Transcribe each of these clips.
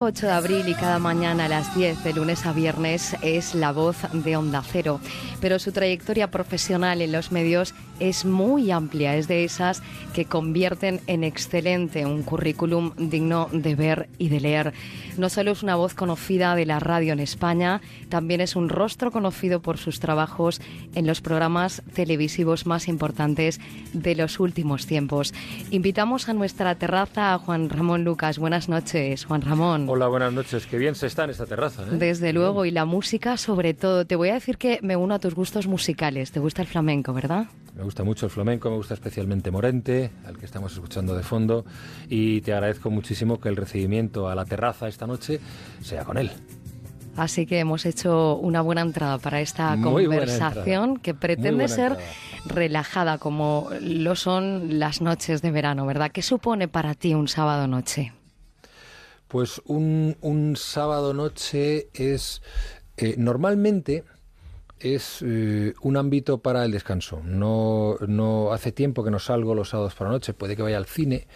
8 de abril y cada mañana a las 10 de lunes a viernes es la voz de Onda Cero, pero su trayectoria profesional en los medios es muy amplia, es de esas que convierten en excelente un currículum digno de ver y de leer. No solo es una voz conocida de la radio en España, también es un rostro conocido por sus trabajos en los programas televisivos más importantes de los últimos tiempos. Invitamos a nuestra terraza a Juan Ramón Lucas. Buenas noches, Juan Ramón. Hola, buenas noches. Qué bien se está en esta terraza. ¿eh? Desde luego, y la música sobre todo. Te voy a decir que me uno a tus gustos musicales. ¿Te gusta el flamenco, verdad? Me gusta mucho el flamenco, me gusta especialmente Morente, al que estamos escuchando de fondo, y te agradezco muchísimo que el recibimiento a la terraza esta noche sea con él. Así que hemos hecho una buena entrada para esta conversación que pretende ser relajada como lo son las noches de verano, ¿verdad? ¿Qué supone para ti un sábado noche? Pues un, un sábado noche es eh, normalmente es eh, un ámbito para el descanso. No, no hace tiempo que no salgo los sábados por la noche, puede que vaya al cine.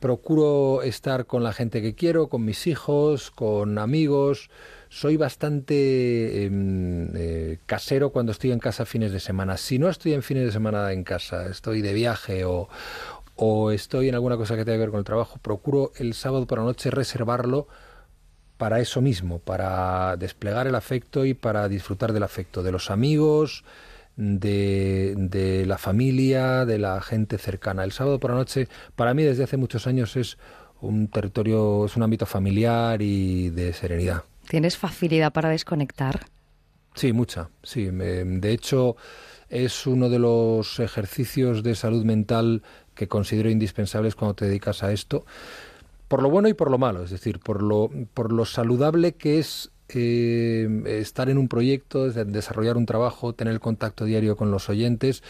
Procuro estar con la gente que quiero, con mis hijos, con amigos. Soy bastante em, eh, casero cuando estoy en casa fines de semana. Si no estoy en fines de semana en casa, estoy de viaje o, o estoy en alguna cosa que tenga que ver con el trabajo, procuro el sábado por la noche reservarlo para eso mismo, para desplegar el afecto y para disfrutar del afecto de los amigos, de, de, la familia, de la gente cercana. El sábado por la noche, para mí desde hace muchos años es un territorio, es un ámbito familiar y de serenidad. ¿Tienes facilidad para desconectar? Sí, mucha, sí. de hecho, es uno de los ejercicios de salud mental que considero indispensables cuando te dedicas a esto, por lo bueno y por lo malo, es decir, por lo, por lo saludable que es eh, estar en un proyecto, desarrollar un trabajo, tener el contacto diario con los oyentes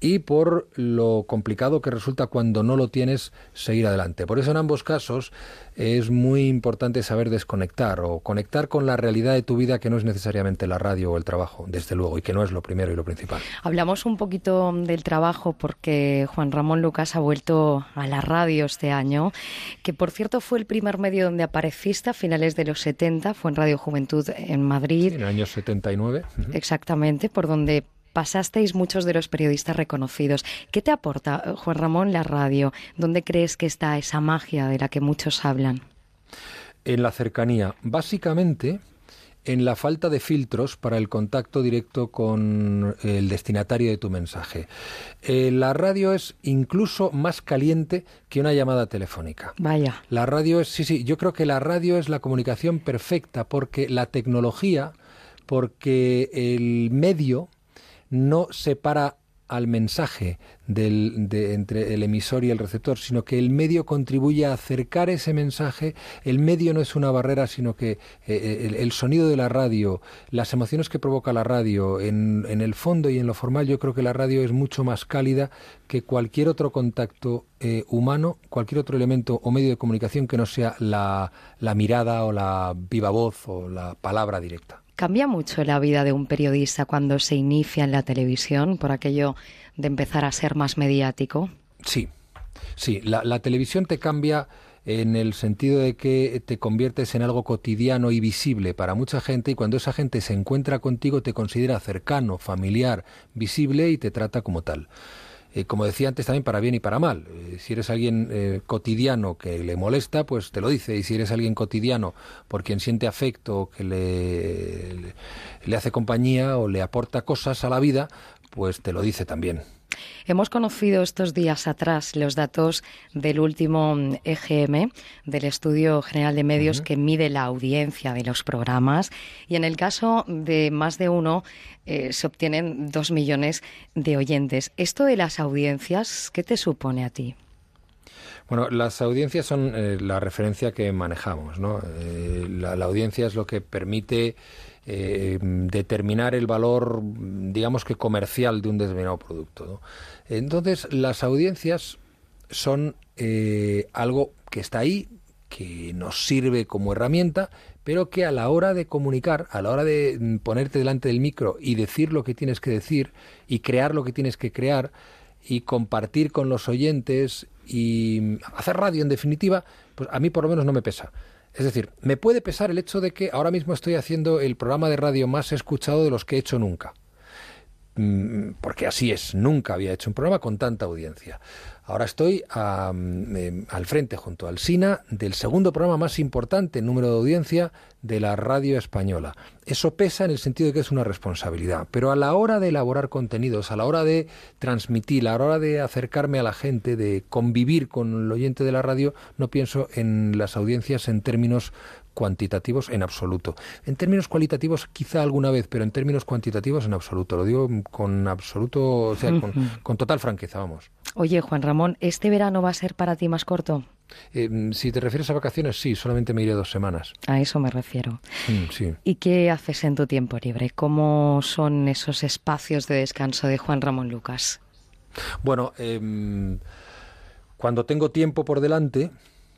y por lo complicado que resulta cuando no lo tienes seguir adelante. Por eso en ambos casos es muy importante saber desconectar o conectar con la realidad de tu vida que no es necesariamente la radio o el trabajo, desde luego, y que no es lo primero y lo principal. Hablamos un poquito del trabajo porque Juan Ramón Lucas ha vuelto a la radio este año, que por cierto fue el primer medio donde apareciste a finales de los 70, fue en Radio Juventud en Madrid. en el año 79. Exactamente, por donde pasasteis muchos de los periodistas reconocidos. ¿Qué te aporta, Juan Ramón, la radio? ¿Dónde crees que está esa magia de la que muchos hablan? En la cercanía. Básicamente en la falta de filtros para el contacto directo con el destinatario de tu mensaje. Eh, la radio es incluso más caliente que una llamada telefónica. Vaya. La radio es, sí, sí, yo creo que la radio es la comunicación perfecta porque la tecnología, porque el medio, no separa al mensaje del, de, entre el emisor y el receptor, sino que el medio contribuye a acercar ese mensaje. El medio no es una barrera, sino que eh, eh, el, sonido de la radio, las emociones que provoca la radio, en, en, el fondo y en lo formal, yo creo que la radio es mucho más cálida que cualquier otro contacto eh, humano, cualquier otro elemento o medio de comunicación que no sea la, la mirada o la viva voz o la palabra directa. ¿Cambia mucho la vida de un periodista cuando se inicia en la televisión por aquello de empezar a ser más mediático? Sí, sí. La, televisión te cambia en el sentido de que te conviertes en algo cotidiano y visible para mucha gente y cuando esa gente se encuentra contigo te considera cercano, familiar, visible y te trata como tal. Eh, como decía antes, también para bien y para mal. Eh, si eres alguien eh, cotidiano que le molesta, pues te lo dice. Y si eres alguien cotidiano por quien siente afecto, que le, le, le hace compañía o le aporta cosas a la vida, pues te lo dice también. Hemos conocido estos días atrás los datos del último EGM, del Estudio General de Medios, uh -huh. que mide la audiencia de los programas. Y en el caso de más de uno, eh, se obtienen dos millones de oyentes. Esto de las audiencias, ¿qué te supone a ti? Bueno, las audiencias son eh, la referencia que manejamos, ¿no? Eh, la, la, audiencia es lo que permite eh, determinar el valor, digamos que comercial de un determinado producto. Entonces, las audiencias son eh, algo que está ahí, que nos sirve como herramienta, pero que a la hora de comunicar, a la hora de ponerte delante del micro y decir lo que tienes que decir y crear lo que tienes que crear y compartir con los oyentes y hacer radio en definitiva, pues a mí por lo menos no me pesa. Es decir, me puede pesar el hecho de que ahora mismo estoy haciendo el programa de radio más escuchado de los que he hecho nunca. Mm, porque así es, nunca había hecho un programa con tanta audiencia. Ahora estoy em, al frente, junto al SINA, del segundo programa más importante en número de audiencia de la radio española. Eso pesa en el sentido de que es una responsabilidad, pero a la hora de elaborar contenidos, a la hora de transmitir, a la hora de acercarme a la gente, de convivir con el oyente de la radio, no pienso en las audiencias en términos cuantitativos en absoluto. En términos cualitativos quizá alguna vez, pero en términos cuantitativos en absoluto. Lo digo con absoluto, o sea, con, total franqueza, vamos. Oye, Juan Ramón, ¿este verano va a ser para ti más corto? Eh, si te refieres a vacaciones, sí, solamente me iré dos semanas. A eso me refiero. Mm, sí. ¿Y qué haces en tu tiempo libre? ¿Cómo son esos espacios de descanso de Juan Ramón Lucas? Bueno, em, cuando tengo tiempo por delante,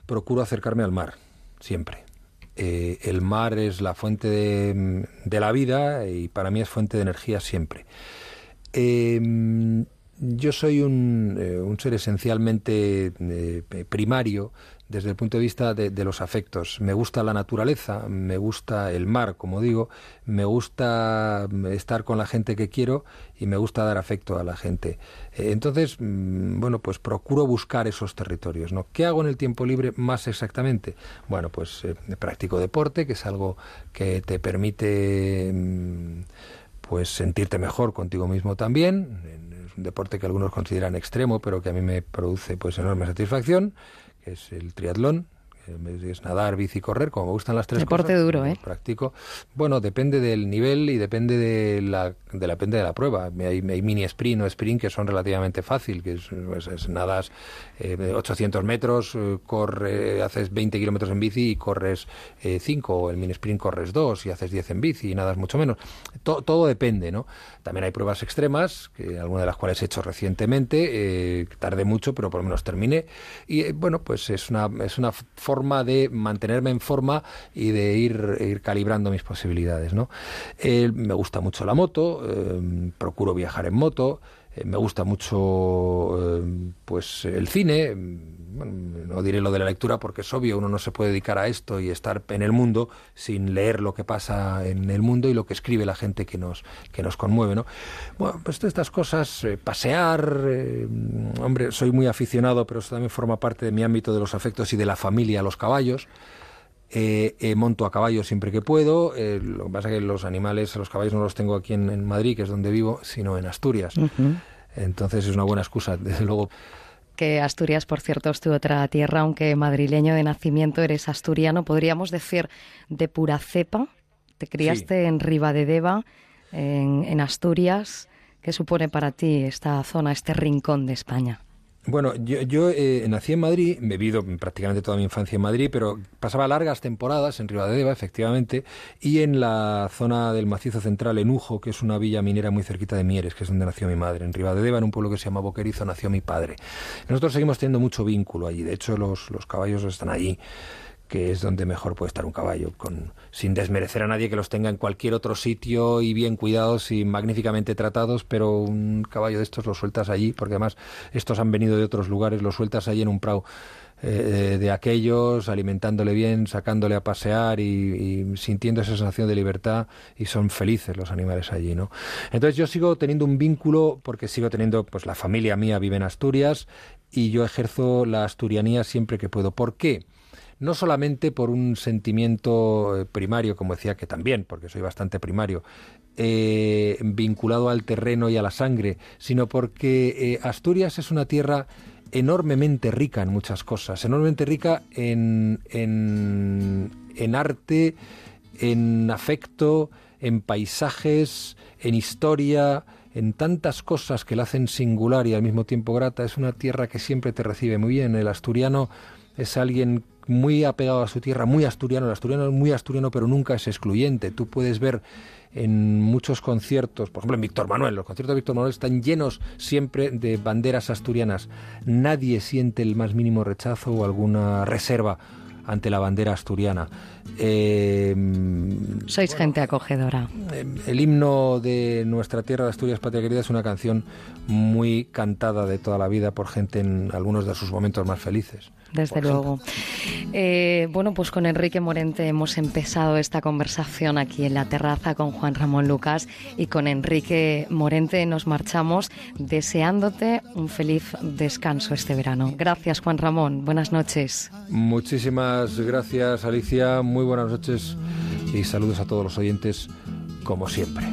procuro acercarme al mar, siempre. Eh, el mar es la fuente de, la vida y para mí es fuente de energía siempre. Em, yo soy un, eh, un ser esencialmente eh, primario desde el punto de vista de, los afectos. Me gusta la naturaleza, me gusta el mar, como digo, me gusta estar con la gente que quiero y me gusta dar afecto a la gente. Eh, entonces, mm, bueno, pues procuro buscar esos territorios. ¿no? ¿Qué hago en el tiempo libre más exactamente? Bueno, pues eh, practico deporte, que es algo que te permite mm, pues sentirte mejor contigo mismo también. Un deporte que algunos consideran extremo, pero que a mí me produce pues enorme satisfacción que es el triatlón, es nadar, bici, correr, como me gustan las tres Deporte duro, ¿eh? Practico. Bueno, depende del nivel y depende de la, de la, depende de la prueba. Hay, mini sprint o sprint que son relativamente fácil, que es, pues, nadas 800 eh, metros, eh, corre, haces 20 kilómetros en bici y corres 5, o el mini sprint corres 2 y haces 10 en bici y nadas mucho menos. todo depende, ¿no? También hay pruebas extremas, que algunas de las cuales he hecho recientemente, tardé mucho, pero por lo menos terminé. Y bueno, pues es una, es una forma de mantenerme en forma y de ir, ir calibrando mis posibilidades. ¿no? Eh, me gusta mucho la moto, eh, procuro viajar en moto, me gusta mucho pues el cine no diré lo de la lectura porque es obvio, uno no se puede dedicar a esto y estar en el mundo sin leer lo que pasa en el mundo y lo que escribe la gente que nos, que nos conmueve, ¿no? Bueno, pues estas cosas, eh, pasear, eh, hombre, soy muy aficionado, pero eso también forma parte de mi ámbito de los afectos y de la familia, los caballos. Eh, monto a caballo siempre que puedo. lo que pasa es que los animales, los caballos no los tengo aquí en, Madrid, que es donde vivo, sino en Asturias. Entonces es una buena excusa, desde luego que Asturias, por cierto, es tu otra tierra, aunque madrileño de nacimiento eres asturiano, podríamos decir de pura cepa. Te criaste en Ribadedeva, en, en Asturias. ¿Qué supone para ti esta zona, este rincón de España? Bueno, yo, yo eh, nací en Madrid, he vivido prácticamente toda mi infancia en Madrid, pero pasaba largas temporadas en Ribadedeva, efectivamente, y en la zona del macizo central, en Ujo, que es una villa minera muy cerquita de Mieres, que es donde nació mi madre. En Ribadedeva, en un pueblo que se llama Boquerizo, nació mi padre. Nosotros seguimos teniendo mucho vínculo allí, de hecho los, los caballos están allí que es donde mejor puede estar un caballo, con, sin desmerecer a nadie que los tenga en cualquier otro sitio y bien cuidados y magníficamente tratados, pero un caballo de estos lo sueltas allí, porque además estos han venido de otros lugares, lo sueltas allí en un prado eh, de aquellos, alimentándole bien, sacándole a pasear y, y, sintiendo esa sensación de libertad y son felices los animales allí, ¿no? Entonces yo sigo teniendo un vínculo porque sigo teniendo, pues la familia mía vive en Asturias y yo ejerzo la asturianía siempre que puedo. ¿Por qué? No solamente por un sentimiento eh, primario, como decía que también, porque soy bastante primario, eh, vinculado al terreno y a la sangre, sino porque eh, Asturias es una tierra enormemente rica en muchas cosas, enormemente rica en, en, en arte, en afecto, en paisajes, en historia, en tantas cosas que la hacen singular y al mismo tiempo grata. Es una tierra que siempre te recibe muy bien. El asturiano es alguien muy apegado a su tierra, muy asturiano. El asturiano es muy asturiano, pero nunca es excluyente. Tú puedes ver en muchos conciertos, por ejemplo en Víctor Manuel, los conciertos de Víctor Manuel están llenos siempre de banderas asturianas. Nadie siente el más mínimo rechazo o alguna reserva ante la bandera asturiana. Eh, Sois gente acogedora. El himno de nuestra tierra de Asturias, Patria Querida, es una canción muy cantada de toda la vida por gente en algunos de sus momentos más felices. Desde luego. Eh, bueno, pues con Enrique Morente hemos empezado esta conversación aquí en la terraza con Juan Ramón Lucas y con Enrique Morente nos marchamos deseándote un feliz descanso este verano. Gracias, Juan Ramón. Buenas noches. Muchísimas gracias, Alicia. Muy buenas noches y saludos a todos los oyentes, como siempre.